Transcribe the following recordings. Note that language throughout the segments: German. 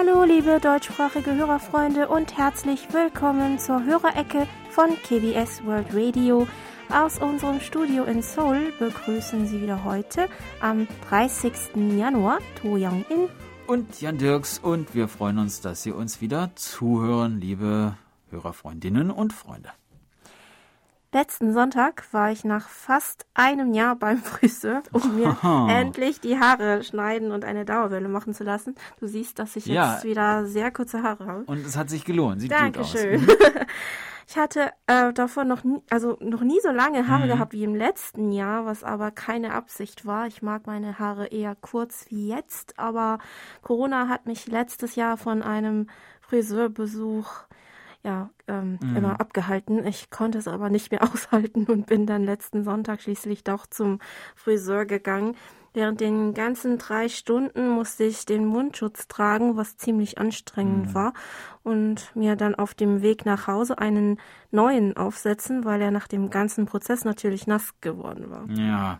Hallo, liebe deutschsprachige Hörerfreunde und herzlich willkommen zur Hörerecke von KBS World Radio. Aus unserem Studio in Seoul begrüßen Sie wieder heute am 30. Januar To Young-in und Jan Dirks und wir freuen uns, dass Sie uns wieder zuhören, liebe Hörerfreundinnen und Freunde. Letzten Sonntag war ich nach fast einem Jahr beim Friseur, um mir endlich die Haare schneiden und eine Dauerwelle machen zu lassen. Du siehst, dass ich ja. jetzt wieder sehr kurze Haare habe. Und es hat sich gelohnt. Sieht Dankeschön. gut aus. ich hatte äh, davor noch nie, also noch nie so lange Haare mhm. gehabt wie im letzten Jahr, was aber keine Absicht war. Ich mag meine Haare eher kurz wie jetzt, aber Corona hat mich letztes Jahr von einem Friseurbesuch ja, ähm, mhm. immer abgehalten. Ich konnte es aber nicht mehr aushalten und bin dann letzten Sonntag schließlich doch zum Friseur gegangen. Während den ganzen drei Stunden musste ich den Mundschutz tragen, was ziemlich anstrengend mhm. war, und mir dann auf dem Weg nach Hause einen neuen aufsetzen, weil er nach dem ganzen Prozess natürlich nass geworden war. Ja,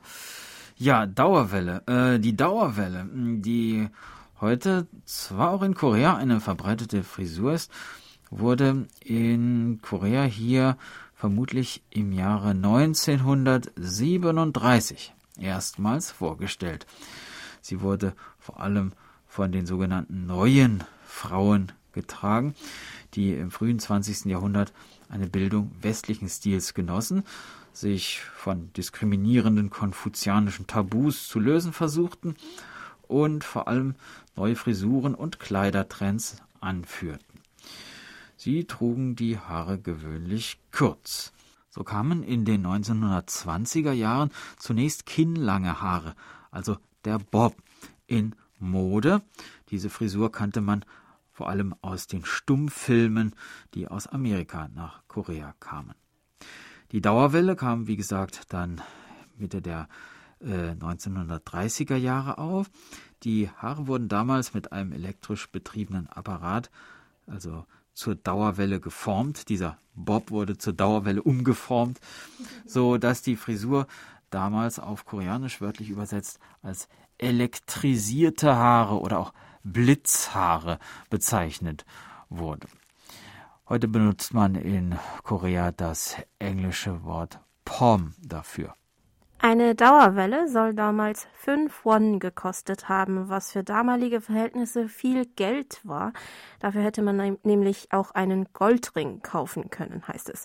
ja, Dauerwelle. Äh, die Dauerwelle, die heute zwar auch in Korea eine verbreitete Frisur ist, wurde in Korea hier vermutlich im Jahre 1937 erstmals vorgestellt. Sie wurde vor allem von den sogenannten neuen Frauen getragen, die im frühen 20. Jahrhundert eine Bildung westlichen Stils genossen, sich von diskriminierenden konfuzianischen Tabus zu lösen versuchten und vor allem neue Frisuren und Kleidertrends anführten. Sie trugen die Haare gewöhnlich kurz. So kamen in den 1920er Jahren zunächst kinnlange Haare, also der Bob, in Mode. Diese Frisur kannte man vor allem aus den Stummfilmen, die aus Amerika nach Korea kamen. Die Dauerwelle kam, wie gesagt, dann Mitte der äh, 1930er Jahre auf. Die Haare wurden damals mit einem elektrisch betriebenen Apparat, also zur Dauerwelle geformt. Dieser Bob wurde zur Dauerwelle umgeformt, so dass die Frisur damals auf Koreanisch wörtlich übersetzt als elektrisierte Haare oder auch Blitzhaare bezeichnet wurde. Heute benutzt man in Korea das englische Wort Pom dafür. Eine Dauerwelle soll damals 5 Won gekostet haben, was für damalige Verhältnisse viel Geld war. Dafür hätte man nämlich auch einen Goldring kaufen können, heißt es.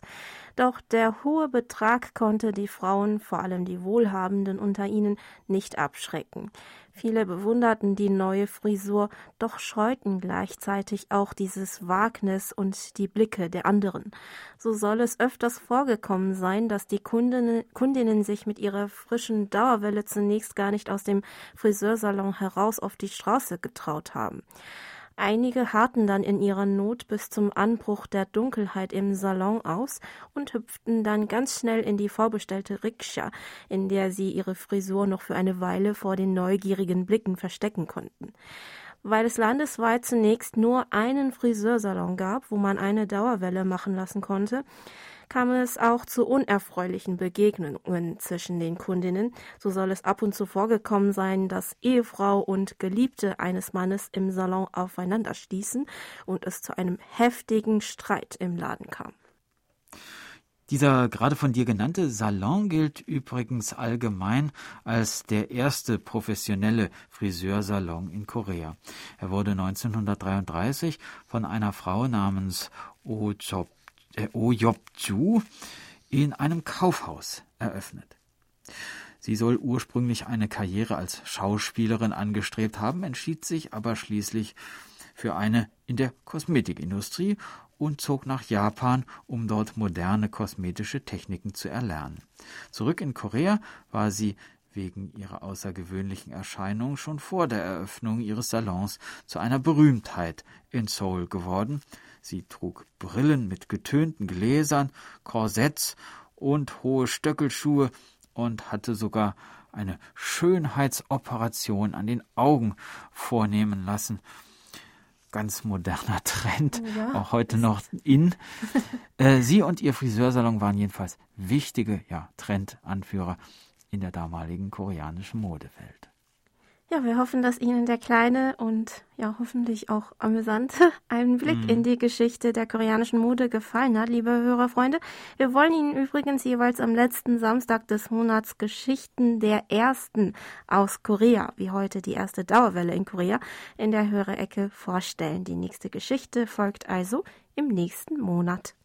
Doch der hohe Betrag konnte die Frauen, vor allem die Wohlhabenden unter ihnen, nicht abschrecken. Viele bewunderten die neue Frisur, doch scheuten gleichzeitig auch dieses Wagnis und die Blicke der anderen. So soll es öfters vorgekommen sein, dass die Kundinnen, Kundinnen sich mit ihrer frischen Dauerwelle zunächst gar nicht aus dem Friseursalon heraus auf die Straße getraut haben. Einige harrten dann in ihrer Not bis zum Anbruch der Dunkelheit im Salon aus und hüpften dann ganz schnell in die vorbestellte Rikscha, in der sie ihre Frisur noch für eine Weile vor den neugierigen Blicken verstecken konnten. Weil es landesweit zunächst nur einen Friseursalon gab, wo man eine Dauerwelle machen lassen konnte, kam es auch zu unerfreulichen Begegnungen zwischen den Kundinnen. So soll es ab und zu vorgekommen sein, dass Ehefrau und Geliebte eines Mannes im Salon aufeinander stießen und es zu einem heftigen Streit im Laden kam. Dieser gerade von dir genannte Salon gilt übrigens allgemein als der erste professionelle Friseursalon in Korea. Er wurde 1933 von einer Frau namens Oh Chop der in einem Kaufhaus eröffnet. Sie soll ursprünglich eine Karriere als Schauspielerin angestrebt haben, entschied sich aber schließlich für eine in der Kosmetikindustrie und zog nach Japan, um dort moderne kosmetische Techniken zu erlernen. Zurück in Korea war sie wegen ihrer außergewöhnlichen Erscheinung schon vor der Eröffnung ihres Salons zu einer Berühmtheit in Seoul geworden, Sie trug Brillen mit getönten Gläsern, Korsetts und hohe Stöckelschuhe und hatte sogar eine Schönheitsoperation an den Augen vornehmen lassen. Ganz moderner Trend, ja. auch heute noch in. Äh, sie und ihr Friseursalon waren jedenfalls wichtige ja, Trendanführer in der damaligen koreanischen Modewelt. Ja, wir hoffen, dass Ihnen der kleine und ja hoffentlich auch amüsante Einblick mhm. in die Geschichte der koreanischen Mode gefallen hat, liebe Hörerfreunde. Wir wollen Ihnen übrigens jeweils am letzten Samstag des Monats Geschichten der Ersten aus Korea, wie heute die erste Dauerwelle in Korea, in der Hörerecke vorstellen. Die nächste Geschichte folgt also im nächsten Monat.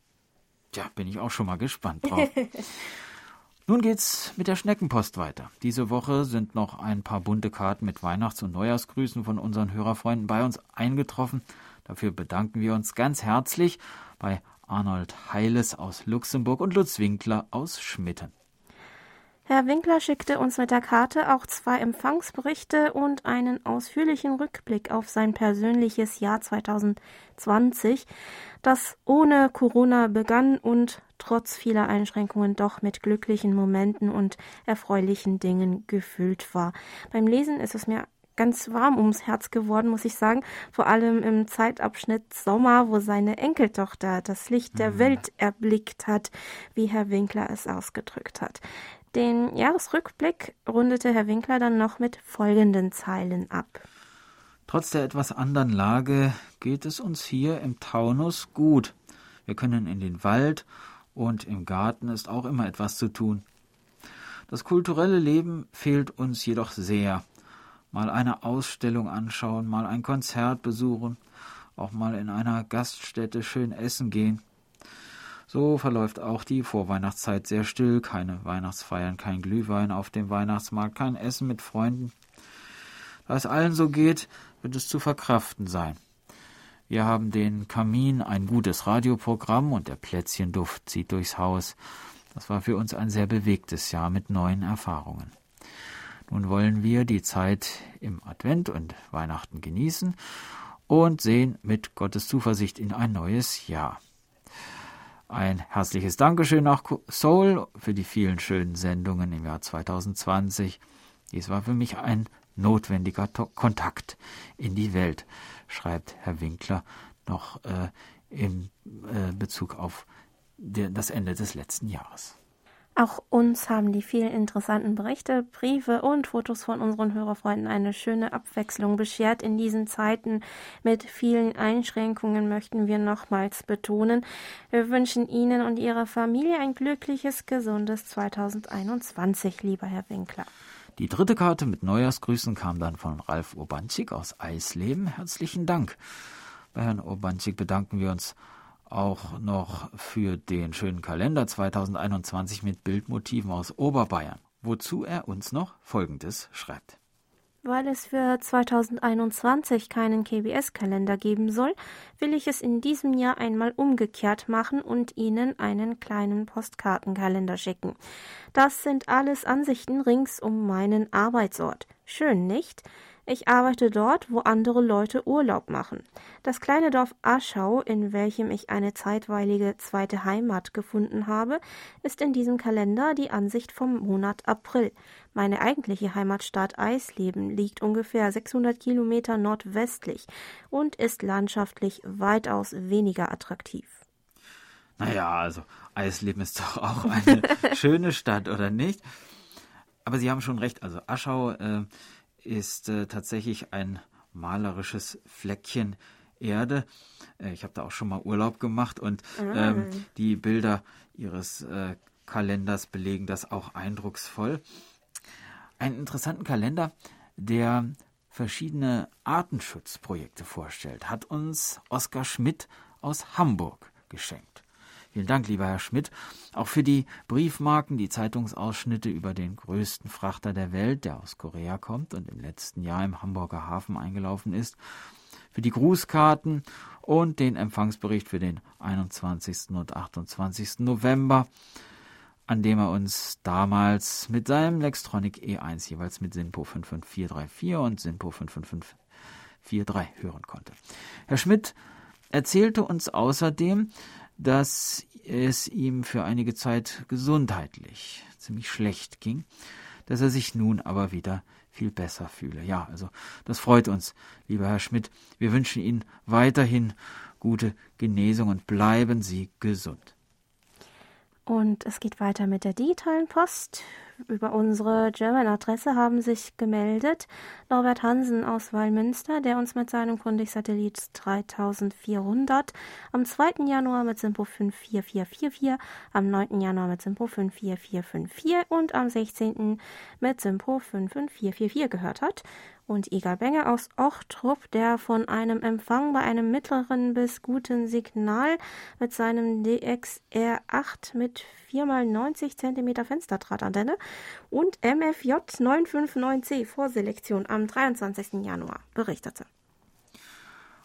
Tja, bin ich auch schon mal gespannt drauf. Nun geht's mit der Schneckenpost weiter. Diese Woche sind noch ein paar bunte Karten mit Weihnachts- und Neujahrsgrüßen von unseren Hörerfreunden bei uns eingetroffen. Dafür bedanken wir uns ganz herzlich bei Arnold Heiles aus Luxemburg und Lutz Winkler aus Schmitten. Herr Winkler schickte uns mit der Karte auch zwei Empfangsberichte und einen ausführlichen Rückblick auf sein persönliches Jahr 2020, das ohne Corona begann und trotz vieler Einschränkungen doch mit glücklichen Momenten und erfreulichen Dingen gefüllt war. Beim Lesen ist es mir ganz warm ums Herz geworden, muss ich sagen. Vor allem im Zeitabschnitt Sommer, wo seine Enkeltochter das Licht der mhm. Welt erblickt hat, wie Herr Winkler es ausgedrückt hat. Den Jahresrückblick rundete Herr Winkler dann noch mit folgenden Zeilen ab. Trotz der etwas anderen Lage geht es uns hier im Taunus gut. Wir können in den Wald und im Garten ist auch immer etwas zu tun. Das kulturelle Leben fehlt uns jedoch sehr. Mal eine Ausstellung anschauen, mal ein Konzert besuchen, auch mal in einer Gaststätte schön essen gehen. So verläuft auch die Vorweihnachtszeit sehr still, keine Weihnachtsfeiern, kein Glühwein auf dem Weihnachtsmarkt, kein Essen mit Freunden. Da es allen so geht, wird es zu verkraften sein. Wir haben den Kamin, ein gutes Radioprogramm und der Plätzchenduft zieht durchs Haus. Das war für uns ein sehr bewegtes Jahr mit neuen Erfahrungen. Nun wollen wir die Zeit im Advent und Weihnachten genießen und sehen mit Gottes Zuversicht in ein neues Jahr. Ein herzliches Dankeschön nach Seoul für die vielen schönen Sendungen im Jahr 2020. Dies war für mich ein notwendiger Kontakt in die Welt, schreibt Herr Winkler noch äh, in äh, Bezug auf das Ende des letzten Jahres. Auch uns haben die vielen interessanten Berichte, Briefe und Fotos von unseren Hörerfreunden eine schöne Abwechslung beschert. In diesen Zeiten mit vielen Einschränkungen möchten wir nochmals betonen. Wir wünschen Ihnen und Ihrer Familie ein glückliches, gesundes 2021, lieber Herr Winkler. Die dritte Karte mit Neujahrsgrüßen kam dann von Ralf Urbanczyk aus Eisleben. Herzlichen Dank. Bei Herrn Urbanczyk bedanken wir uns auch noch für den schönen Kalender 2021 mit Bildmotiven aus Oberbayern, wozu er uns noch Folgendes schreibt. Weil es für 2021 keinen KBS-Kalender geben soll, will ich es in diesem Jahr einmal umgekehrt machen und Ihnen einen kleinen Postkartenkalender schicken. Das sind alles Ansichten rings um meinen Arbeitsort. Schön, nicht? Ich arbeite dort, wo andere Leute Urlaub machen. Das kleine Dorf Aschau, in welchem ich eine zeitweilige zweite Heimat gefunden habe, ist in diesem Kalender die Ansicht vom Monat April. Meine eigentliche Heimatstadt Eisleben liegt ungefähr 600 Kilometer nordwestlich und ist landschaftlich weitaus weniger attraktiv. Naja, also Eisleben ist doch auch eine schöne Stadt, oder nicht? Aber Sie haben schon recht, also Aschau äh, ist äh, tatsächlich ein malerisches Fleckchen Erde. Äh, ich habe da auch schon mal Urlaub gemacht und ah. ähm, die Bilder ihres äh, Kalenders belegen das auch eindrucksvoll. Einen interessanten Kalender, der verschiedene Artenschutzprojekte vorstellt, hat uns Oskar Schmidt aus Hamburg geschenkt. Vielen Dank, lieber Herr Schmidt, auch für die Briefmarken, die Zeitungsausschnitte über den größten Frachter der Welt, der aus Korea kommt und im letzten Jahr im Hamburger Hafen eingelaufen ist, für die Grußkarten und den Empfangsbericht für den 21. und 28. November, an dem er uns damals mit seinem Lextronic E1 jeweils mit SINPO 55434 und SINPO 55543 hören konnte. Herr Schmidt erzählte uns außerdem, dass es ihm für einige Zeit gesundheitlich ziemlich schlecht ging, dass er sich nun aber wieder viel besser fühle. Ja, also das freut uns, lieber Herr Schmidt. Wir wünschen Ihnen weiterhin gute Genesung und bleiben Sie gesund. Und es geht weiter mit der digitalen Post. Über unsere German-Adresse haben sich gemeldet Norbert Hansen aus Wallmünster, der uns mit seinem Grundig-Satellit 3400 am 2. Januar mit Simpo 54444, am 9. Januar mit Simpo 54454 und am 16. mit Simpo 55444 gehört hat und Igal Benge aus Ochtrup, der von einem Empfang bei einem mittleren bis guten Signal mit seinem DXR8 mit 4x90 cm Fensterdrahtantenne und MFJ 959C Vorselektion am 23. Januar berichtete.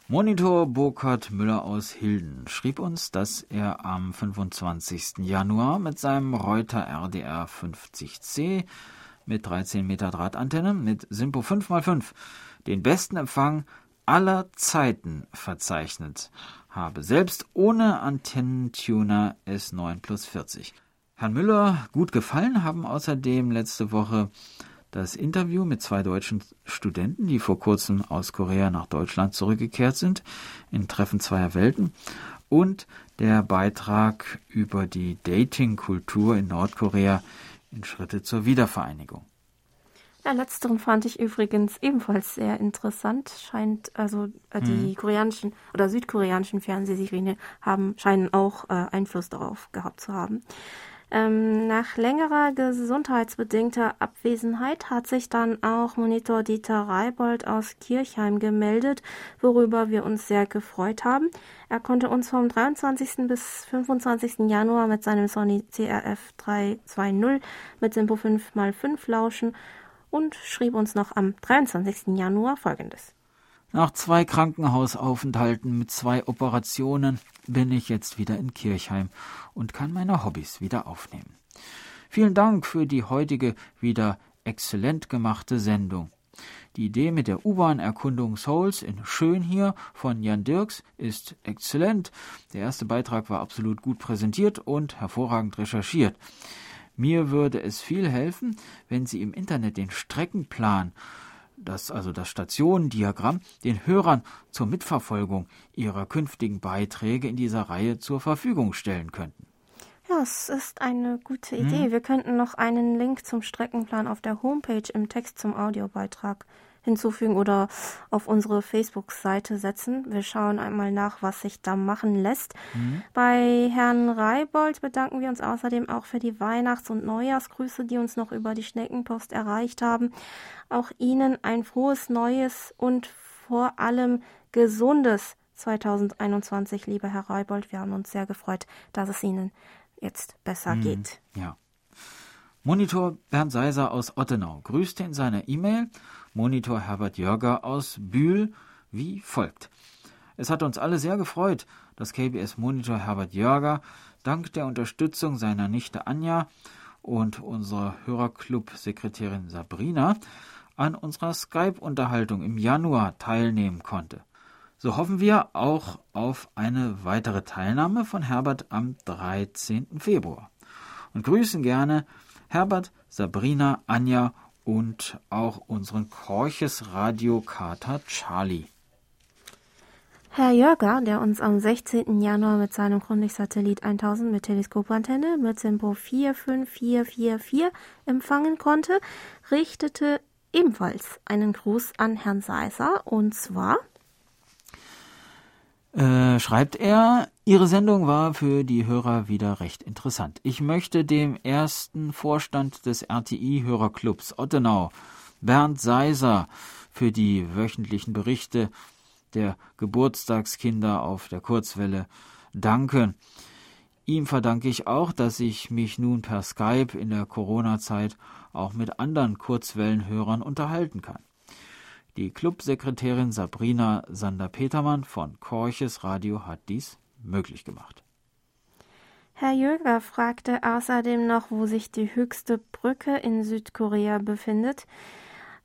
Monitor Burkhard Müller aus Hilden schrieb uns, dass er am 25. Januar mit seinem Reuter RDR 50C mit 13 Meter Drahtantenne mit Simpo 5x5 den besten Empfang aller Zeiten verzeichnet habe, selbst ohne Antennentuner S9 plus 40. Herrn Müller gut gefallen haben außerdem letzte Woche das Interview mit zwei deutschen Studenten, die vor kurzem aus Korea nach Deutschland zurückgekehrt sind, in Treffen zweier Welten, und der Beitrag über die Dating-Kultur in Nordkorea in Schritte zur Wiedervereinigung. Ja, letzteren fand ich übrigens ebenfalls sehr interessant. Scheint, also äh, die hm. koreanischen oder südkoreanischen Fernsehserien haben, scheinen auch äh, Einfluss darauf gehabt zu haben. Ähm, nach längerer gesundheitsbedingter Abwesenheit hat sich dann auch Monitor Dieter Reibold aus Kirchheim gemeldet, worüber wir uns sehr gefreut haben. Er konnte uns vom 23. bis 25. Januar mit seinem Sony CRF 320 mit Simpo 5x5 lauschen und schrieb uns noch am 23. Januar folgendes. Nach zwei Krankenhausaufenthalten mit zwei Operationen bin ich jetzt wieder in Kirchheim und kann meine Hobbys wieder aufnehmen. Vielen Dank für die heutige wieder exzellent gemachte Sendung. Die Idee mit der U-Bahn-Erkundung Souls in Schön hier von Jan Dirks ist exzellent. Der erste Beitrag war absolut gut präsentiert und hervorragend recherchiert. Mir würde es viel helfen, wenn Sie im Internet den Streckenplan das also das Stationendiagramm den Hörern zur Mitverfolgung ihrer künftigen Beiträge in dieser Reihe zur Verfügung stellen könnten. Ja, es ist eine gute Idee. Hm. Wir könnten noch einen Link zum Streckenplan auf der Homepage im Text zum Audiobeitrag hinzufügen oder auf unsere Facebook-Seite setzen. Wir schauen einmal nach, was sich da machen lässt. Mhm. Bei Herrn Reibold bedanken wir uns außerdem auch für die Weihnachts- und Neujahrsgrüße, die uns noch über die Schneckenpost erreicht haben. Auch Ihnen ein frohes Neues und vor allem gesundes 2021, lieber Herr Reibold. Wir haben uns sehr gefreut, dass es Ihnen jetzt besser mhm. geht. Ja. Monitor Bernd Seiser aus Ottenau grüßte in seiner E-Mail Monitor Herbert Jörger aus Bühl wie folgt. Es hat uns alle sehr gefreut, dass KBS Monitor Herbert Jörger dank der Unterstützung seiner Nichte Anja und unserer Hörerclub-Sekretärin Sabrina an unserer Skype-Unterhaltung im Januar teilnehmen konnte. So hoffen wir auch auf eine weitere Teilnahme von Herbert am 13. Februar. Und grüßen gerne Herbert, Sabrina, Anja und auch unseren Korches Radiokater Charlie. Herr Jörger, der uns am 16. Januar mit seinem Grundig-Satellit 1000 mit Teleskopantenne mit Tempo 45444 empfangen konnte, richtete ebenfalls einen Gruß an Herrn Seiser und zwar äh, schreibt er, Ihre Sendung war für die Hörer wieder recht interessant. Ich möchte dem ersten Vorstand des RTI-Hörerclubs Ottenau, Bernd Seiser, für die wöchentlichen Berichte der Geburtstagskinder auf der Kurzwelle danken. Ihm verdanke ich auch, dass ich mich nun per Skype in der Corona-Zeit auch mit anderen Kurzwellenhörern unterhalten kann. Die Clubsekretärin Sabrina Sander-Petermann von Korches Radio hat dies möglich gemacht. Herr Jöger fragte außerdem noch, wo sich die höchste Brücke in Südkorea befindet.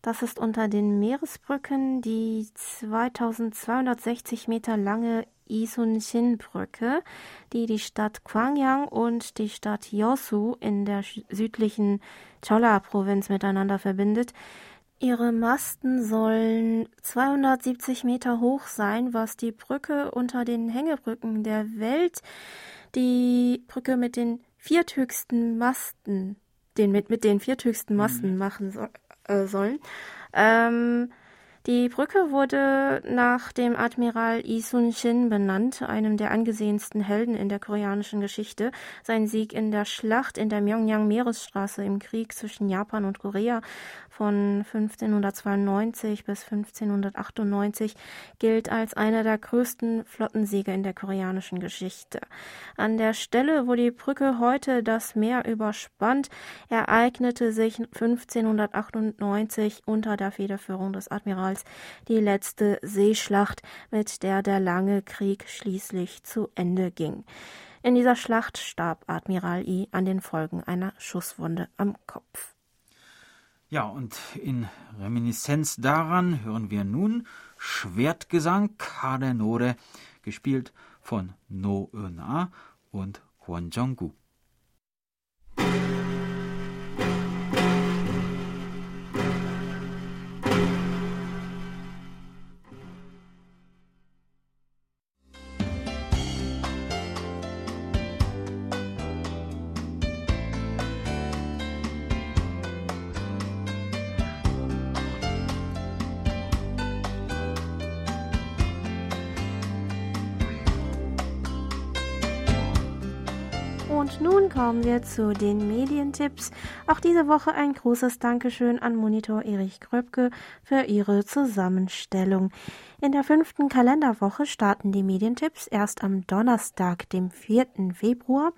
Das ist unter den Meeresbrücken die 2260 Meter lange Isun-Shin-Brücke, die die Stadt Gwangyang und die Stadt Yosu in der südlichen Cholla-Provinz miteinander verbindet. Ihre Masten sollen 270 Meter hoch sein, was die Brücke unter den Hängebrücken der Welt, die Brücke mit den vierthöchsten Masten den mit, mit den vierthöchsten Masten mhm. machen so, äh, sollen. Ähm, die Brücke wurde nach dem Admiral Yi Sun-shin benannt, einem der angesehensten Helden in der koreanischen Geschichte. Sein Sieg in der Schlacht in der Myeongyang-Meeresstraße im Krieg zwischen Japan und Korea von 1592 bis 1598 gilt als einer der größten Flottensiege in der koreanischen Geschichte. An der Stelle, wo die Brücke heute das Meer überspannt, ereignete sich 1598 unter der Federführung des Admirals die letzte Seeschlacht, mit der der lange Krieg schließlich zu Ende ging. In dieser Schlacht starb Admiral I an den Folgen einer Schusswunde am Kopf. Ja, und in Reminiszenz daran hören wir nun Schwertgesang Kadenore, gespielt von No Eun-ah und Kwon Jong-gu. Kommen wir zu den Medientipps. Auch diese Woche ein großes Dankeschön an Monitor Erich Kröpke für ihre Zusammenstellung. In der fünften Kalenderwoche starten die Medientipps erst am Donnerstag, dem 4. Februar.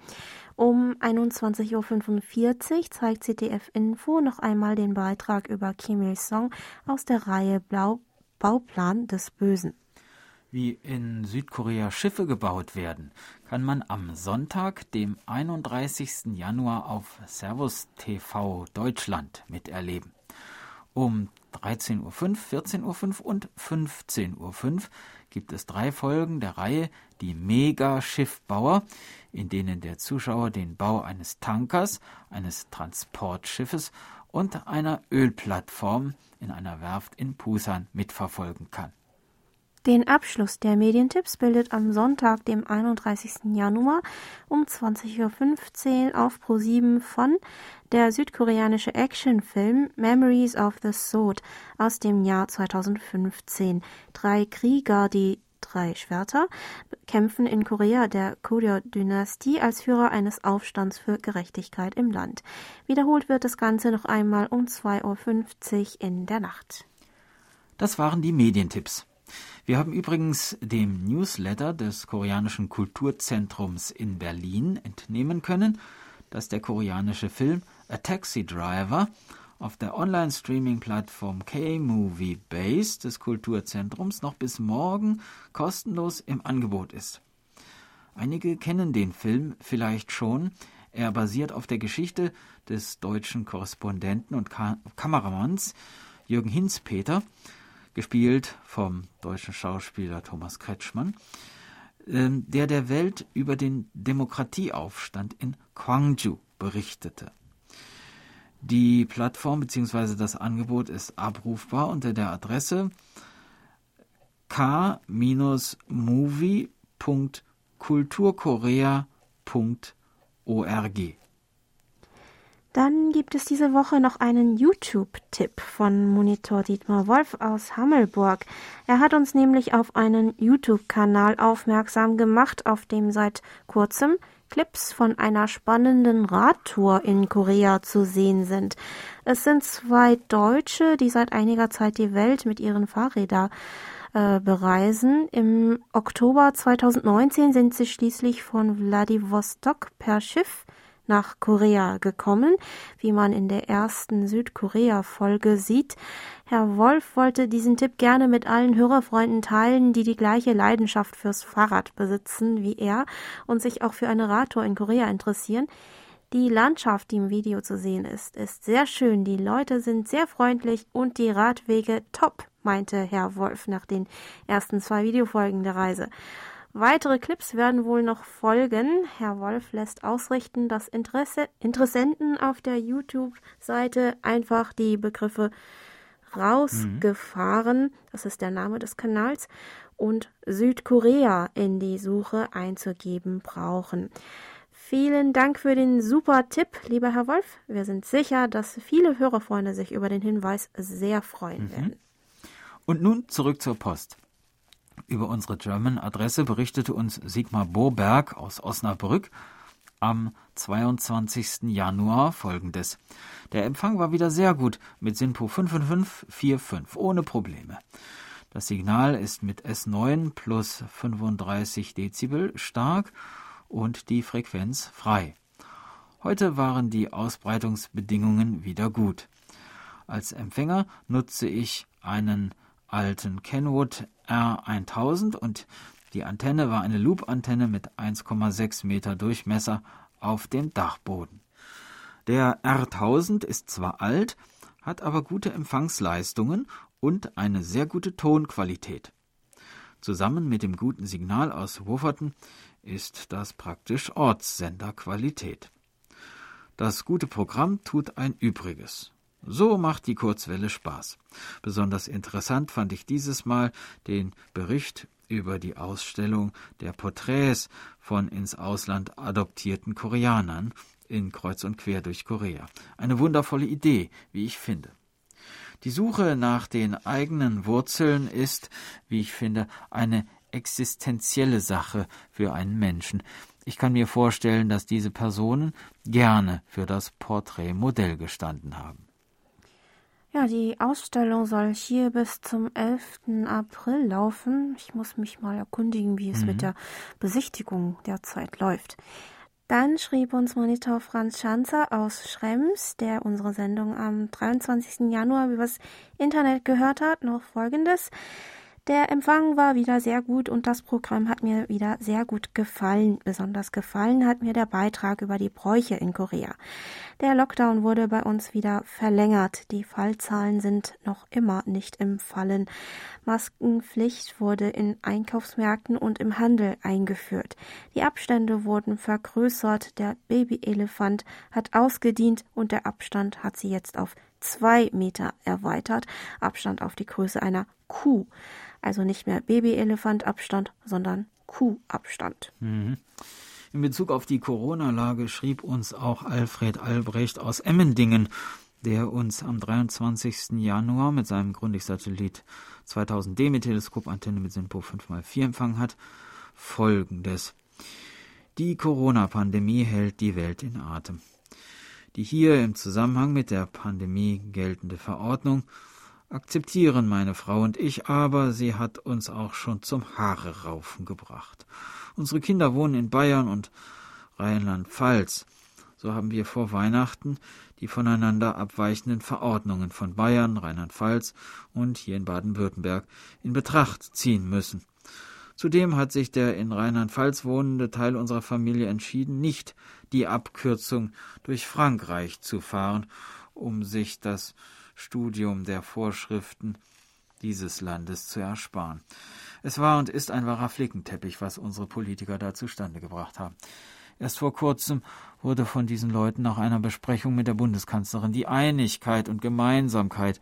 Um 21.45 Uhr zeigt CTF Info noch einmal den Beitrag über Kim Il-sung aus der Reihe Blau Bauplan des Bösen wie in Südkorea Schiffe gebaut werden, kann man am Sonntag, dem 31. Januar auf Servus TV Deutschland miterleben. Um 13.05 Uhr, 14.05 Uhr und 15.05 Uhr gibt es drei Folgen der Reihe Die Mega-Schiffbauer, in denen der Zuschauer den Bau eines Tankers, eines Transportschiffes und einer Ölplattform in einer Werft in Pusan mitverfolgen kann. Den Abschluss der Medientipps bildet am Sonntag, dem 31. Januar um 20.15 Uhr auf Pro7 von der südkoreanische Actionfilm Memories of the Sword aus dem Jahr 2015. Drei Krieger, die drei Schwerter, kämpfen in Korea der Goryeo-Dynastie als Führer eines Aufstands für Gerechtigkeit im Land. Wiederholt wird das Ganze noch einmal um 2.50 Uhr in der Nacht. Das waren die Medientipps. Wir haben übrigens dem Newsletter des Koreanischen Kulturzentrums in Berlin entnehmen können, dass der koreanische Film A Taxi Driver auf der Online-Streaming-Plattform K-Movie Base des Kulturzentrums noch bis morgen kostenlos im Angebot ist. Einige kennen den Film vielleicht schon. Er basiert auf der Geschichte des deutschen Korrespondenten und Ka Kameramanns Jürgen Hinzpeter, gespielt vom deutschen Schauspieler Thomas Kretschmann, ähm, der der Welt über den Demokratieaufstand in Gwangju berichtete. Die Plattform bzw. das Angebot ist abrufbar unter der Adresse k-movie.kulturkorea.org. Dann gibt es diese Woche noch einen YouTube-Tipp von Monitor Dietmar Wolf aus Hammelburg. Er hat uns nämlich auf einen YouTube-Kanal aufmerksam gemacht, auf dem seit kurzem Clips von einer spannenden Radtour in Korea zu sehen sind. Es sind zwei Deutsche, die seit einiger Zeit die Welt mit ihren Fahrrädern äh, bereisen. Im Oktober 2019 sind sie schließlich von Vladivostok per Schiff nach Korea gekommen, wie man in der ersten Südkorea-Folge sieht. Herr Wolf wollte diesen Tipp gerne mit allen Hörerfreunden teilen, die die gleiche Leidenschaft fürs Fahrrad besitzen wie er und sich auch für eine Radtour in Korea interessieren. Die Landschaft, die im Video zu sehen ist, ist sehr schön, die Leute sind sehr freundlich und die Radwege top, meinte Herr Wolf nach den ersten zwei Videofolgen der Reise. Weitere Clips werden wohl noch folgen. Herr Wolf lässt ausrichten, dass Interesse, Interessenten auf der YouTube-Seite einfach die Begriffe rausgefahren, mhm. das ist der Name des Kanals, und Südkorea in die Suche einzugeben brauchen. Vielen Dank für den super Tipp, lieber Herr Wolf. Wir sind sicher, dass viele Hörerfreunde sich über den Hinweis sehr freuen mhm. werden. Und nun zurück zur Post. Über unsere German-Adresse berichtete uns Sigmar Boberg aus Osnabrück am 22. Januar folgendes. Der Empfang war wieder sehr gut mit SINPO 55545 ohne Probleme. Das Signal ist mit S9 plus 35 Dezibel stark und die Frequenz frei. Heute waren die Ausbreitungsbedingungen wieder gut. Als Empfänger nutze ich einen alten Kenwood R1000 und die Antenne war eine Loop-Antenne mit 1,6 Meter Durchmesser auf dem Dachboden. Der R1000 ist zwar alt, hat aber gute Empfangsleistungen und eine sehr gute Tonqualität. Zusammen mit dem guten Signal aus Wufferton ist das praktisch Ortssenderqualität. Das gute Programm tut ein Übriges. So macht die Kurzwelle Spaß. Besonders interessant fand ich dieses Mal den Bericht über die Ausstellung der Porträts von ins Ausland adoptierten Koreanern in Kreuz und Quer durch Korea. Eine wundervolle Idee, wie ich finde. Die Suche nach den eigenen Wurzeln ist, wie ich finde, eine existenzielle Sache für einen Menschen. Ich kann mir vorstellen, dass diese Personen gerne für das Porträt Modell gestanden haben. Ja, die Ausstellung soll hier bis zum 11. April laufen. Ich muss mich mal erkundigen, wie es mhm. mit der Besichtigung derzeit läuft. Dann schrieb uns Monitor Franz Schanzer aus Schrems, der unsere Sendung am 23. Januar übers Internet gehört hat, noch Folgendes. Der Empfang war wieder sehr gut und das Programm hat mir wieder sehr gut gefallen. Besonders gefallen hat mir der Beitrag über die Bräuche in Korea. Der Lockdown wurde bei uns wieder verlängert. Die Fallzahlen sind noch immer nicht im Fallen. Maskenpflicht wurde in Einkaufsmärkten und im Handel eingeführt. Die Abstände wurden vergrößert. Der Babyelefant hat ausgedient und der Abstand hat sie jetzt auf zwei Meter erweitert. Abstand auf die Größe einer Kuh. Also nicht mehr Babyelefantabstand, sondern Kuhabstand. Mhm. In Bezug auf die Corona-Lage schrieb uns auch Alfred Albrecht aus Emmendingen, der uns am 23. Januar mit seinem Grundig-Satellit 2000D mit Teleskopantenne mit SINPO 5x4 empfangen hat, folgendes. Die Corona-Pandemie hält die Welt in Atem. Die hier im Zusammenhang mit der Pandemie geltende Verordnung akzeptieren meine Frau und ich, aber sie hat uns auch schon zum Haare raufen gebracht. Unsere Kinder wohnen in Bayern und Rheinland-Pfalz. So haben wir vor Weihnachten die voneinander abweichenden Verordnungen von Bayern, Rheinland-Pfalz und hier in Baden-Württemberg in Betracht ziehen müssen. Zudem hat sich der in Rheinland-Pfalz wohnende Teil unserer Familie entschieden, nicht die Abkürzung durch Frankreich zu fahren, um sich das Studium der Vorschriften dieses Landes zu ersparen. Es war und ist ein wahrer Flickenteppich, was unsere Politiker da zustande gebracht haben. Erst vor kurzem wurde von diesen Leuten nach einer Besprechung mit der Bundeskanzlerin die Einigkeit und Gemeinsamkeit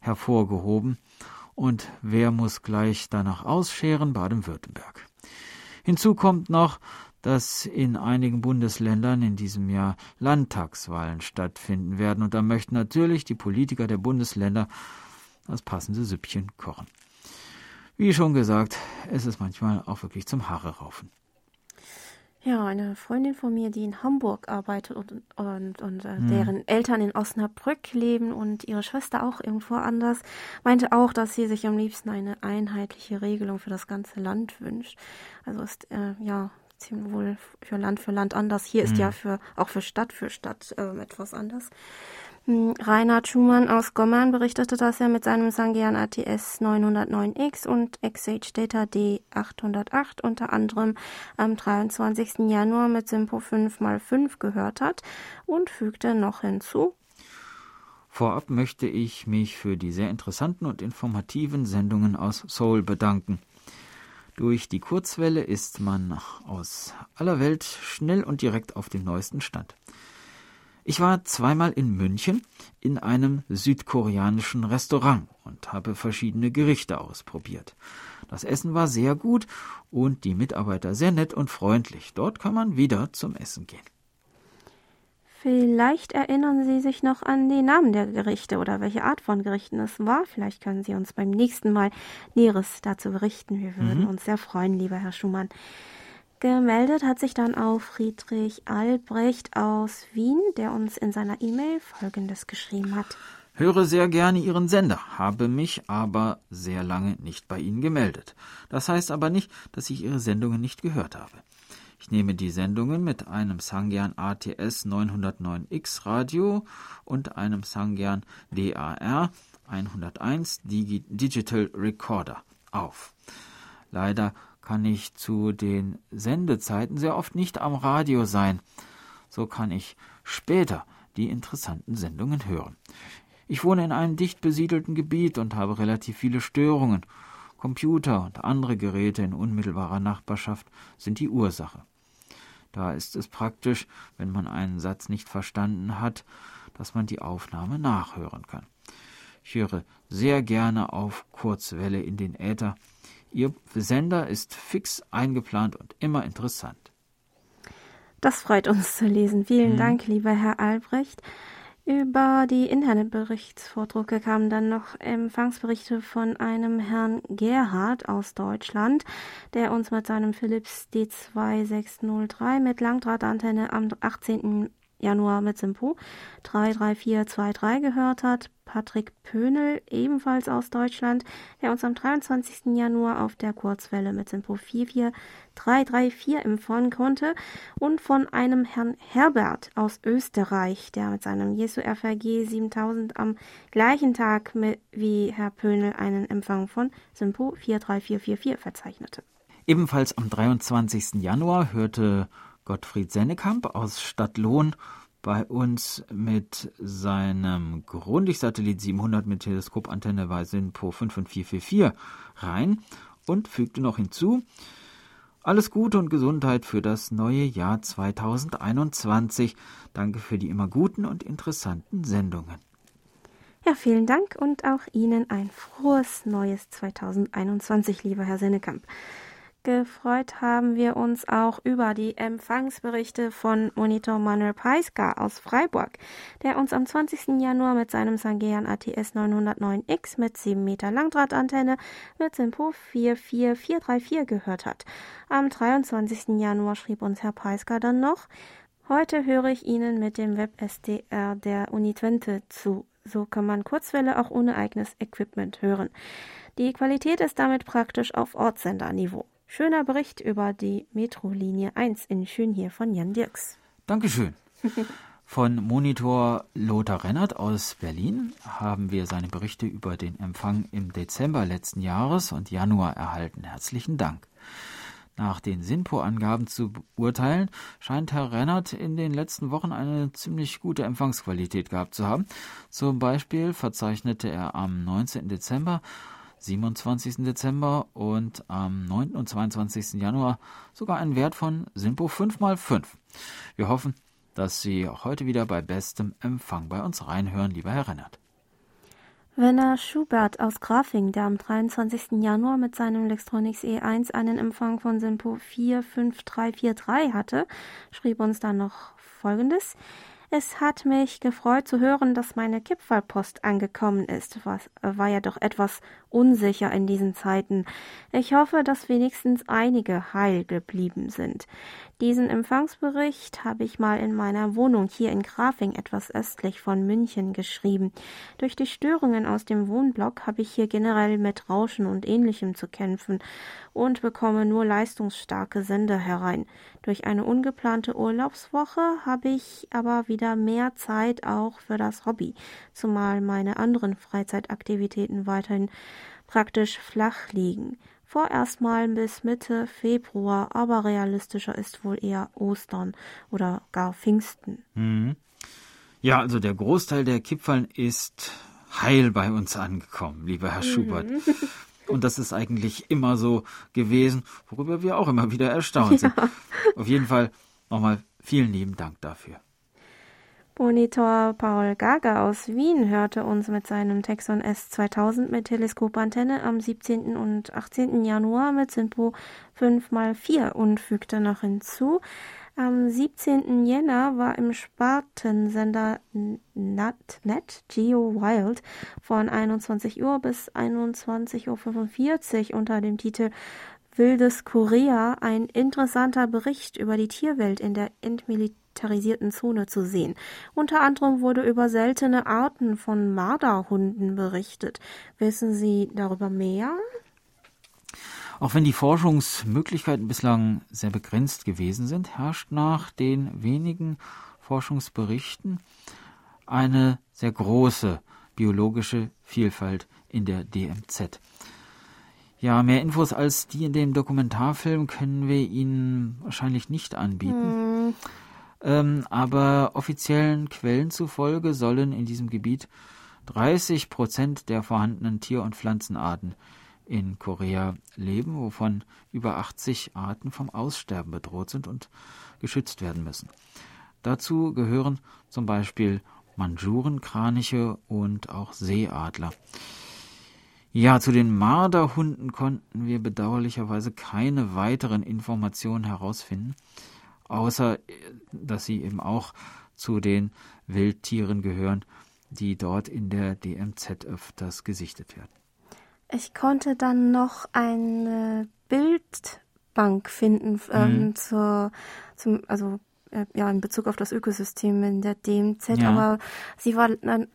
hervorgehoben. Und wer muss gleich danach ausscheren? Baden-Württemberg. Hinzu kommt noch, dass in einigen Bundesländern in diesem Jahr Landtagswahlen stattfinden werden. Und da möchten natürlich die Politiker der Bundesländer das passende Süppchen kochen. Wie schon gesagt, es ist manchmal auch wirklich zum Haare raufen. Ja, eine Freundin von mir, die in Hamburg arbeitet und, und, und äh, hm. deren Eltern in Osnabrück leben und ihre Schwester auch irgendwo anders, meinte auch, dass sie sich am liebsten eine einheitliche Regelung für das ganze Land wünscht. Also ist äh, ja ziemlich wohl für Land für Land anders. Hier hm. ist ja für auch für Stadt für Stadt äh, etwas anders. Hm, Reinhard Schumann aus Gommern berichtete, dass er mit seinem Sangean ATS 909X und XH Data D808 unter anderem am 23. Januar mit Simpo 5x5 gehört hat und fügte noch hinzu, Vorab möchte ich mich für die sehr interessanten und informativen Sendungen aus Seoul bedanken. Durch die Kurzwelle ist man aus aller Welt schnell und direkt auf dem neuesten Stand. Ich war zweimal in München in einem südkoreanischen Restaurant und habe verschiedene Gerichte ausprobiert. Das Essen war sehr gut und die Mitarbeiter sehr nett und freundlich. Dort kann man wieder zum Essen gehen. Vielleicht erinnern Sie sich noch an die Namen der Gerichte oder welche Art von Gerichten es war. Vielleicht können Sie uns beim nächsten Mal Näheres dazu berichten. Wir würden mhm. uns sehr freuen, lieber Herr Schumann. Gemeldet hat sich dann auch Friedrich Albrecht aus Wien, der uns in seiner E-Mail Folgendes geschrieben hat. Höre sehr gerne Ihren Sender, habe mich aber sehr lange nicht bei Ihnen gemeldet. Das heißt aber nicht, dass ich Ihre Sendungen nicht gehört habe. Ich nehme die Sendungen mit einem Sangyan ATS 909X Radio und einem Sangyan DAR 101 Digi Digital Recorder auf. Leider kann ich zu den Sendezeiten sehr oft nicht am Radio sein. So kann ich später die interessanten Sendungen hören. Ich wohne in einem dicht besiedelten Gebiet und habe relativ viele Störungen. Computer und andere Geräte in unmittelbarer Nachbarschaft sind die Ursache. Da ist es praktisch, wenn man einen Satz nicht verstanden hat, dass man die Aufnahme nachhören kann. Ich höre sehr gerne auf Kurzwelle in den Äther. Ihr Sender ist fix eingeplant und immer interessant. Das freut uns zu lesen. Vielen hm. Dank, lieber Herr Albrecht. Über die Internetberichtsvordrucke kamen dann noch Empfangsberichte von einem Herrn Gerhard aus Deutschland, der uns mit seinem Philips D2603 mit Langdrahtantenne am 18. Januar mit Simpo 33423 gehört hat. Patrick Pönel, ebenfalls aus Deutschland, der uns am 23. Januar auf der Kurzwelle mit Simpo 44334 empfangen konnte. Und von einem Herrn Herbert aus Österreich, der mit seinem Jesu FRG 7000 am gleichen Tag mit, wie Herr Pönel einen Empfang von Simpo 43444 verzeichnete. Ebenfalls am 23. Januar hörte Gottfried Sennekamp aus Stadtlohn bei uns mit seinem Grundig-Satellit 700 mit Teleskopantenne bei SINPO 55444 rein und fügte noch hinzu, alles Gute und Gesundheit für das neue Jahr 2021. Danke für die immer guten und interessanten Sendungen. Ja, vielen Dank und auch Ihnen ein frohes neues 2021, lieber Herr Sennekamp. Gefreut haben wir uns auch über die Empfangsberichte von Monitor Manuel Peiska aus Freiburg, der uns am 20. Januar mit seinem Sangean ATS 909X mit 7 Meter Langdrahtantenne mit Simpo 44434 gehört hat. Am 23. Januar schrieb uns Herr Peiska dann noch, Heute höre ich Ihnen mit dem Web-SDR der Uni Twente zu. So kann man Kurzwelle auch ohne eigenes Equipment hören. Die Qualität ist damit praktisch auf Ortssenderniveau. Schöner Bericht über die Metrolinie 1 in Schön hier von Jan Dirks. Dankeschön. Von Monitor Lothar Rennert aus Berlin haben wir seine Berichte über den Empfang im Dezember letzten Jahres und Januar erhalten. Herzlichen Dank. Nach den SINPO-Angaben zu beurteilen, scheint Herr Rennert in den letzten Wochen eine ziemlich gute Empfangsqualität gehabt zu haben. Zum Beispiel verzeichnete er am 19. Dezember 27. Dezember und am 9. und 22. Januar sogar einen Wert von Simpo 5x5. Wir hoffen, dass Sie auch heute wieder bei bestem Empfang bei uns reinhören, lieber Herr Rennert. Werner Schubert aus Grafing, der am 23. Januar mit seinem Electronics E1 einen Empfang von Simpo 45343 hatte, schrieb uns dann noch Folgendes. Es hat mich gefreut zu hören, dass meine Kipferlpost angekommen ist. Was äh, war ja doch etwas unsicher in diesen Zeiten. Ich hoffe, dass wenigstens einige heil geblieben sind. Diesen Empfangsbericht habe ich mal in meiner Wohnung hier in Grafing etwas östlich von München geschrieben. Durch die Störungen aus dem Wohnblock habe ich hier generell mit Rauschen und ähnlichem zu kämpfen und bekomme nur leistungsstarke Sender herein. Durch eine ungeplante Urlaubswoche habe ich aber wieder mehr Zeit auch für das Hobby, zumal meine anderen Freizeitaktivitäten weiterhin praktisch flach liegen. Vorerst mal bis Mitte Februar, aber realistischer ist wohl eher Ostern oder gar Pfingsten. Mhm. Ja, also der Großteil der Kipferln ist heil bei uns angekommen, lieber Herr mhm. Schubert. Und das ist eigentlich immer so gewesen, worüber wir auch immer wieder erstaunt sind. Ja. Auf jeden Fall nochmal vielen lieben Dank dafür. Monitor Paul Gaga aus Wien hörte uns mit seinem Texon S2000 mit Teleskopantenne am 17. und 18. Januar mit Simpo 5x4 und fügte noch hinzu, am 17. Jänner war im Spartensender NetNet Geo Wild von 21 Uhr bis 21.45 Uhr unter dem Titel Wildes Korea ein interessanter Bericht über die Tierwelt in der entmilitarisierten Zone zu sehen. Unter anderem wurde über seltene Arten von Marderhunden berichtet. Wissen Sie darüber mehr? Auch wenn die Forschungsmöglichkeiten bislang sehr begrenzt gewesen sind, herrscht nach den wenigen Forschungsberichten eine sehr große biologische Vielfalt in der DMZ. Ja, mehr Infos als die in dem Dokumentarfilm können wir Ihnen wahrscheinlich nicht anbieten. Mhm. Ähm, aber offiziellen Quellen zufolge sollen in diesem Gebiet 30 Prozent der vorhandenen Tier- und Pflanzenarten in Korea leben, wovon über 80 Arten vom Aussterben bedroht sind und geschützt werden müssen. Dazu gehören zum Beispiel Mandschurenkraniche und auch Seeadler. Ja, zu den Marderhunden konnten wir bedauerlicherweise keine weiteren Informationen herausfinden, außer dass sie eben auch zu den Wildtieren gehören, die dort in der DMZ öfters gesichtet werden. Ich konnte dann noch eine Bildbank finden ähm, mhm. zur, zum, also äh, ja, in Bezug auf das Ökosystem in der DMZ, ja. aber sie war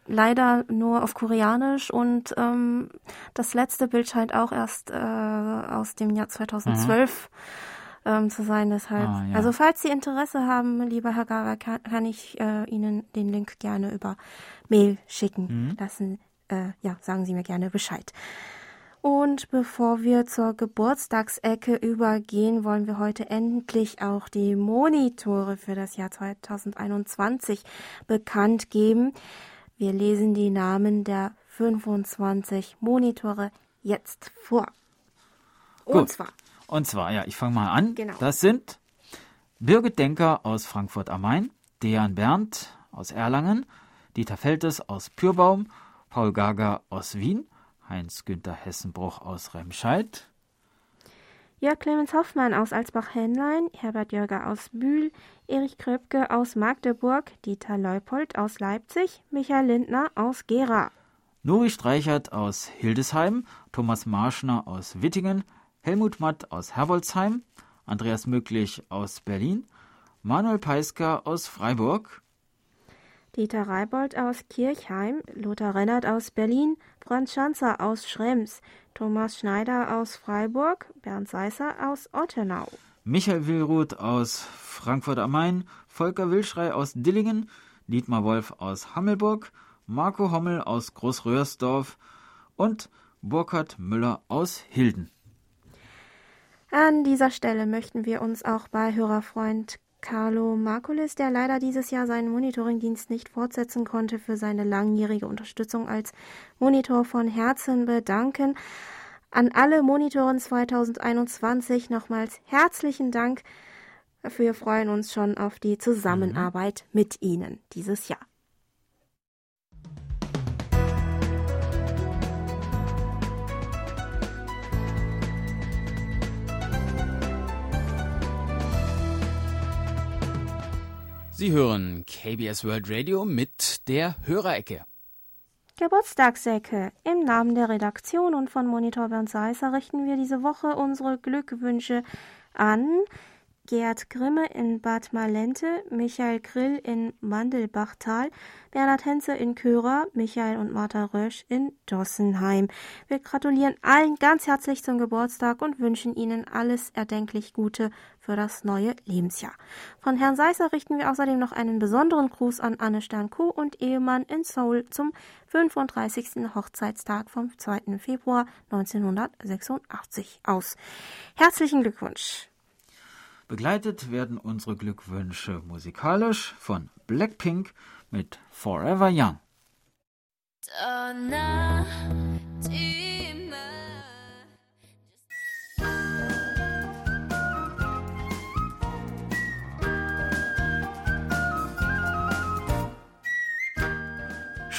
leider nur auf Koreanisch und ähm, das letzte Bild scheint auch erst äh, aus dem Jahr 2012 mhm. Ähm, zu sein. Deshalb, ah, ja. also falls Sie Interesse haben, lieber Herr Gara, kann, kann ich äh, Ihnen den Link gerne über Mail schicken mhm. lassen. Äh, ja, sagen Sie mir gerne Bescheid. Und bevor wir zur Geburtstagsecke übergehen, wollen wir heute endlich auch die Monitore für das Jahr 2021 bekannt geben. Wir lesen die Namen der 25 Monitore jetzt vor. Und Gut. zwar. Und zwar, ja, ich fange mal an. Genau. Das sind Birgit Denker aus Frankfurt am Main, Dejan Berndt aus Erlangen, Dieter Feltes aus Pürbaum, Paul Gager aus Wien, Heinz-Günther Hessenbruch aus Remscheid. Jörg Clemens Hoffmann aus Alsbach-Hänlein, Herbert Jörger aus Bühl, Erich Kröpke aus Magdeburg, Dieter Leupold aus Leipzig, Michael Lindner aus Gera. Nuri Streichert aus Hildesheim, Thomas Marschner aus Wittingen, Helmut Matt aus Herbolzheim, Andreas Möglich aus Berlin, Manuel Peisker aus Freiburg, Dieter Reibold aus Kirchheim, Lothar Rennert aus Berlin, Franz Schanzer aus Schrems, Thomas Schneider aus Freiburg, Bernd Seisser aus Ottenau. Michael Willruth aus Frankfurt am Main, Volker Wilschrei aus Dillingen, Dietmar Wolf aus Hammelburg, Marco Hommel aus Großröhrsdorf und Burkhard Müller aus Hilden. An dieser Stelle möchten wir uns auch bei Hörerfreund Carlo Markulis, der leider dieses Jahr seinen Monitoringdienst nicht fortsetzen konnte, für seine langjährige Unterstützung als Monitor von Herzen bedanken. An alle Monitoren 2021 nochmals herzlichen Dank. Wir freuen uns schon auf die Zusammenarbeit mhm. mit Ihnen dieses Jahr. Sie hören KBS World Radio mit der Hörerecke. Geburtstagsecke. Im Namen der Redaktion und von Monitor Bernd Seisser richten wir diese Woche unsere Glückwünsche an Gerd Grimme in Bad Malente, Michael Grill in Mandelbachtal, Bernhard Henze in Körer, Michael und Martha Rösch in Dossenheim. Wir gratulieren allen ganz herzlich zum Geburtstag und wünschen Ihnen alles erdenklich Gute für das neue Lebensjahr. Von Herrn Seisser richten wir außerdem noch einen besonderen Gruß an Anne Stern-Kuh und Ehemann in Seoul zum 35. Hochzeitstag vom 2. Februar 1986 aus. Herzlichen Glückwunsch! Begleitet werden unsere Glückwünsche musikalisch von Blackpink mit Forever Young.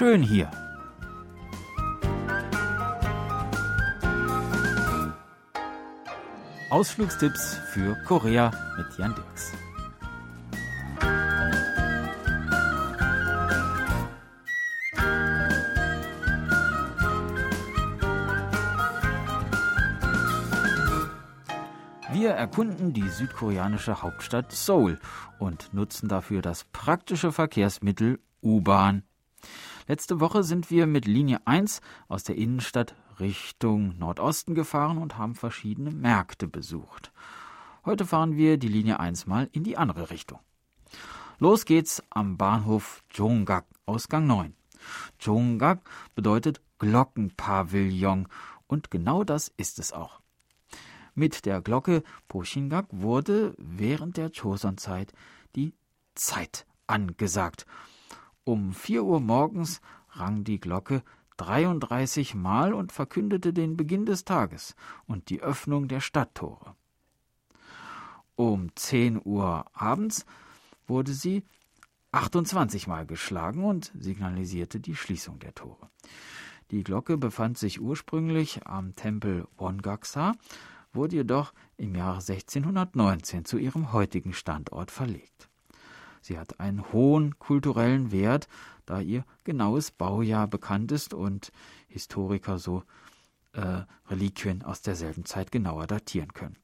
schön hier. Ausflugstipps für Korea mit Jan Dirks. Wir erkunden die südkoreanische Hauptstadt Seoul und nutzen dafür das praktische Verkehrsmittel U-Bahn. Letzte Woche sind wir mit Linie 1 aus der Innenstadt Richtung Nordosten gefahren und haben verschiedene Märkte besucht. Heute fahren wir die Linie 1 mal in die andere Richtung. Los geht's am Bahnhof Jonggak, Ausgang 9. Jonggak bedeutet Glockenpavillon und genau das ist es auch. Mit der Glocke Poshingak wurde während der Joseon-Zeit die Zeit angesagt. Um 4 Uhr morgens rang die Glocke 33 Mal und verkündete den Beginn des Tages und die Öffnung der Stadttore. Um 10 Uhr abends wurde sie 28 Mal geschlagen und signalisierte die Schließung der Tore. Die Glocke befand sich ursprünglich am Tempel Wongaksa, wurde jedoch im Jahre 1619 zu ihrem heutigen Standort verlegt. Sie hat einen hohen kulturellen Wert, da ihr genaues Baujahr bekannt ist und Historiker so äh, Reliquien aus derselben Zeit genauer datieren können.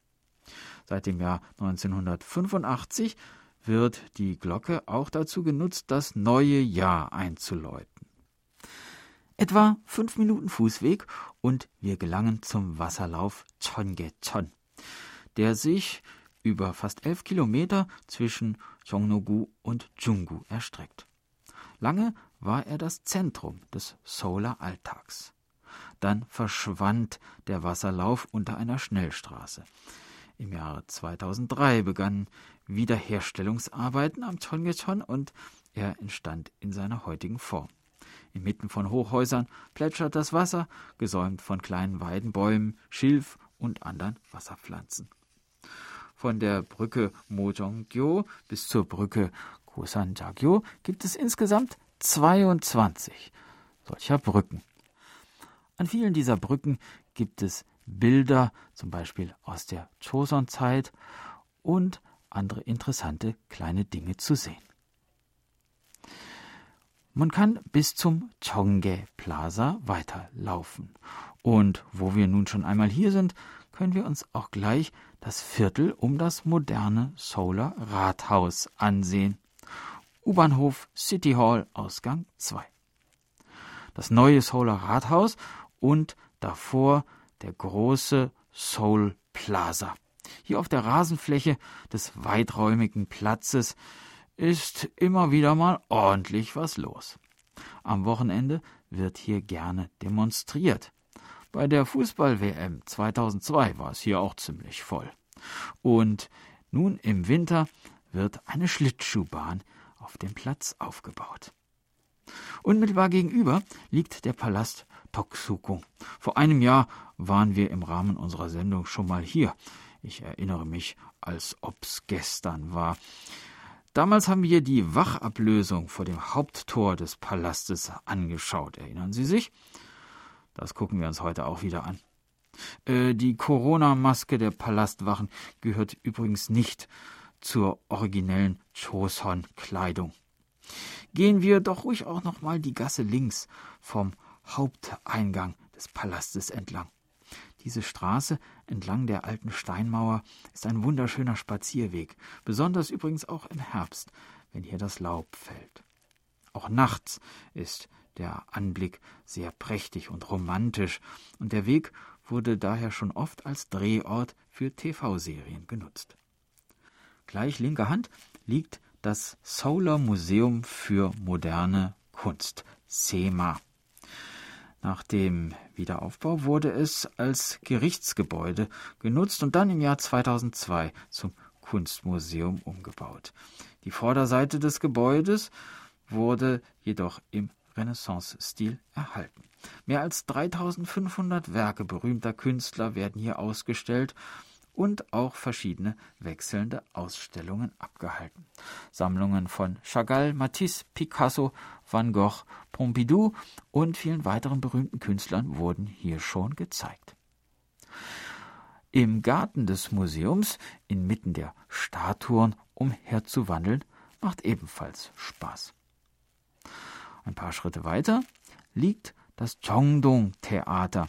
Seit dem Jahr 1985 wird die Glocke auch dazu genutzt, das neue Jahr einzuläuten. Etwa fünf Minuten Fußweg und wir gelangen zum Wasserlauf Chongecheon, der sich über fast elf Kilometer zwischen Jongno-gu und Junggu erstreckt. Lange war er das Zentrum des Seouler Alltags. Dann verschwand der Wasserlauf unter einer Schnellstraße. Im Jahre 2003 begannen Wiederherstellungsarbeiten am Chongecheon und er entstand in seiner heutigen Form. Inmitten von Hochhäusern plätschert das Wasser, gesäumt von kleinen Weidenbäumen, Schilf und anderen Wasserpflanzen. Von der Brücke Mojongyo bis zur Brücke Kosanjagyo gibt es insgesamt 22 solcher Brücken. An vielen dieser Brücken gibt es Bilder, zum Beispiel aus der Choson-Zeit und andere interessante kleine Dinge zu sehen. Man kann bis zum Chongge Plaza weiterlaufen. Und wo wir nun schon einmal hier sind, können wir uns auch gleich das Viertel um das moderne Solar Rathaus ansehen. U-Bahnhof City Hall, Ausgang 2. Das neue Solar Rathaus und davor der große Soul Plaza. Hier auf der Rasenfläche des weiträumigen Platzes ist immer wieder mal ordentlich was los. Am Wochenende wird hier gerne demonstriert. Bei der Fußball-WM 2002 war es hier auch ziemlich voll. Und nun im Winter wird eine Schlittschuhbahn auf dem Platz aufgebaut. Unmittelbar gegenüber liegt der Palast Toksuko. Vor einem Jahr waren wir im Rahmen unserer Sendung schon mal hier. Ich erinnere mich, als ob's gestern war. Damals haben wir die Wachablösung vor dem Haupttor des Palastes angeschaut. Erinnern Sie sich? Das gucken wir uns heute auch wieder an. Äh, die Corona-Maske der Palastwachen gehört übrigens nicht zur originellen Choson-Kleidung. Gehen wir doch ruhig auch noch mal die Gasse links vom Haupteingang des Palastes entlang. Diese Straße entlang der alten Steinmauer ist ein wunderschöner Spazierweg, besonders übrigens auch im Herbst, wenn hier das Laub fällt. Auch nachts ist der Anblick sehr prächtig und romantisch, und der Weg wurde daher schon oft als Drehort für TV-Serien genutzt. Gleich linker Hand liegt das Solar Museum für moderne Kunst, SEMA. Nach dem Wiederaufbau wurde es als Gerichtsgebäude genutzt und dann im Jahr 2002 zum Kunstmuseum umgebaut. Die Vorderseite des Gebäudes wurde jedoch im Renaissance-Stil erhalten. Mehr als 3500 Werke berühmter Künstler werden hier ausgestellt und auch verschiedene wechselnde Ausstellungen abgehalten. Sammlungen von Chagall, Matisse, Picasso, Van Gogh, Pompidou und vielen weiteren berühmten Künstlern wurden hier schon gezeigt. Im Garten des Museums, inmitten der Statuen umherzuwandeln, macht ebenfalls Spaß. Ein paar Schritte weiter liegt das Chongdong Theater.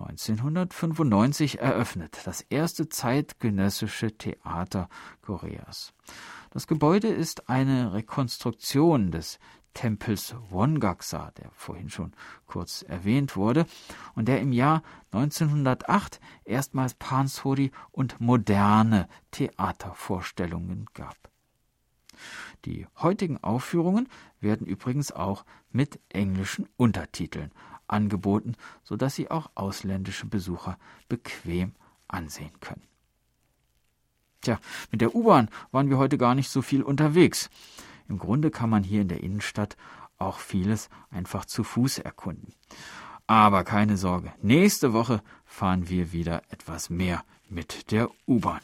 1995 eröffnet, das erste zeitgenössische Theater Koreas. Das Gebäude ist eine Rekonstruktion des Tempels Wongaksa, der vorhin schon kurz erwähnt wurde, und der im Jahr 1908 erstmals Pansori und moderne Theatervorstellungen gab. Die heutigen Aufführungen werden übrigens auch mit englischen Untertiteln angeboten, sodass sie auch ausländische Besucher bequem ansehen können. Tja, mit der U-Bahn waren wir heute gar nicht so viel unterwegs. Im Grunde kann man hier in der Innenstadt auch vieles einfach zu Fuß erkunden. Aber keine Sorge, nächste Woche fahren wir wieder etwas mehr mit der U-Bahn.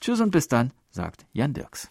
Tschüss und bis dann, sagt Jan Dirks.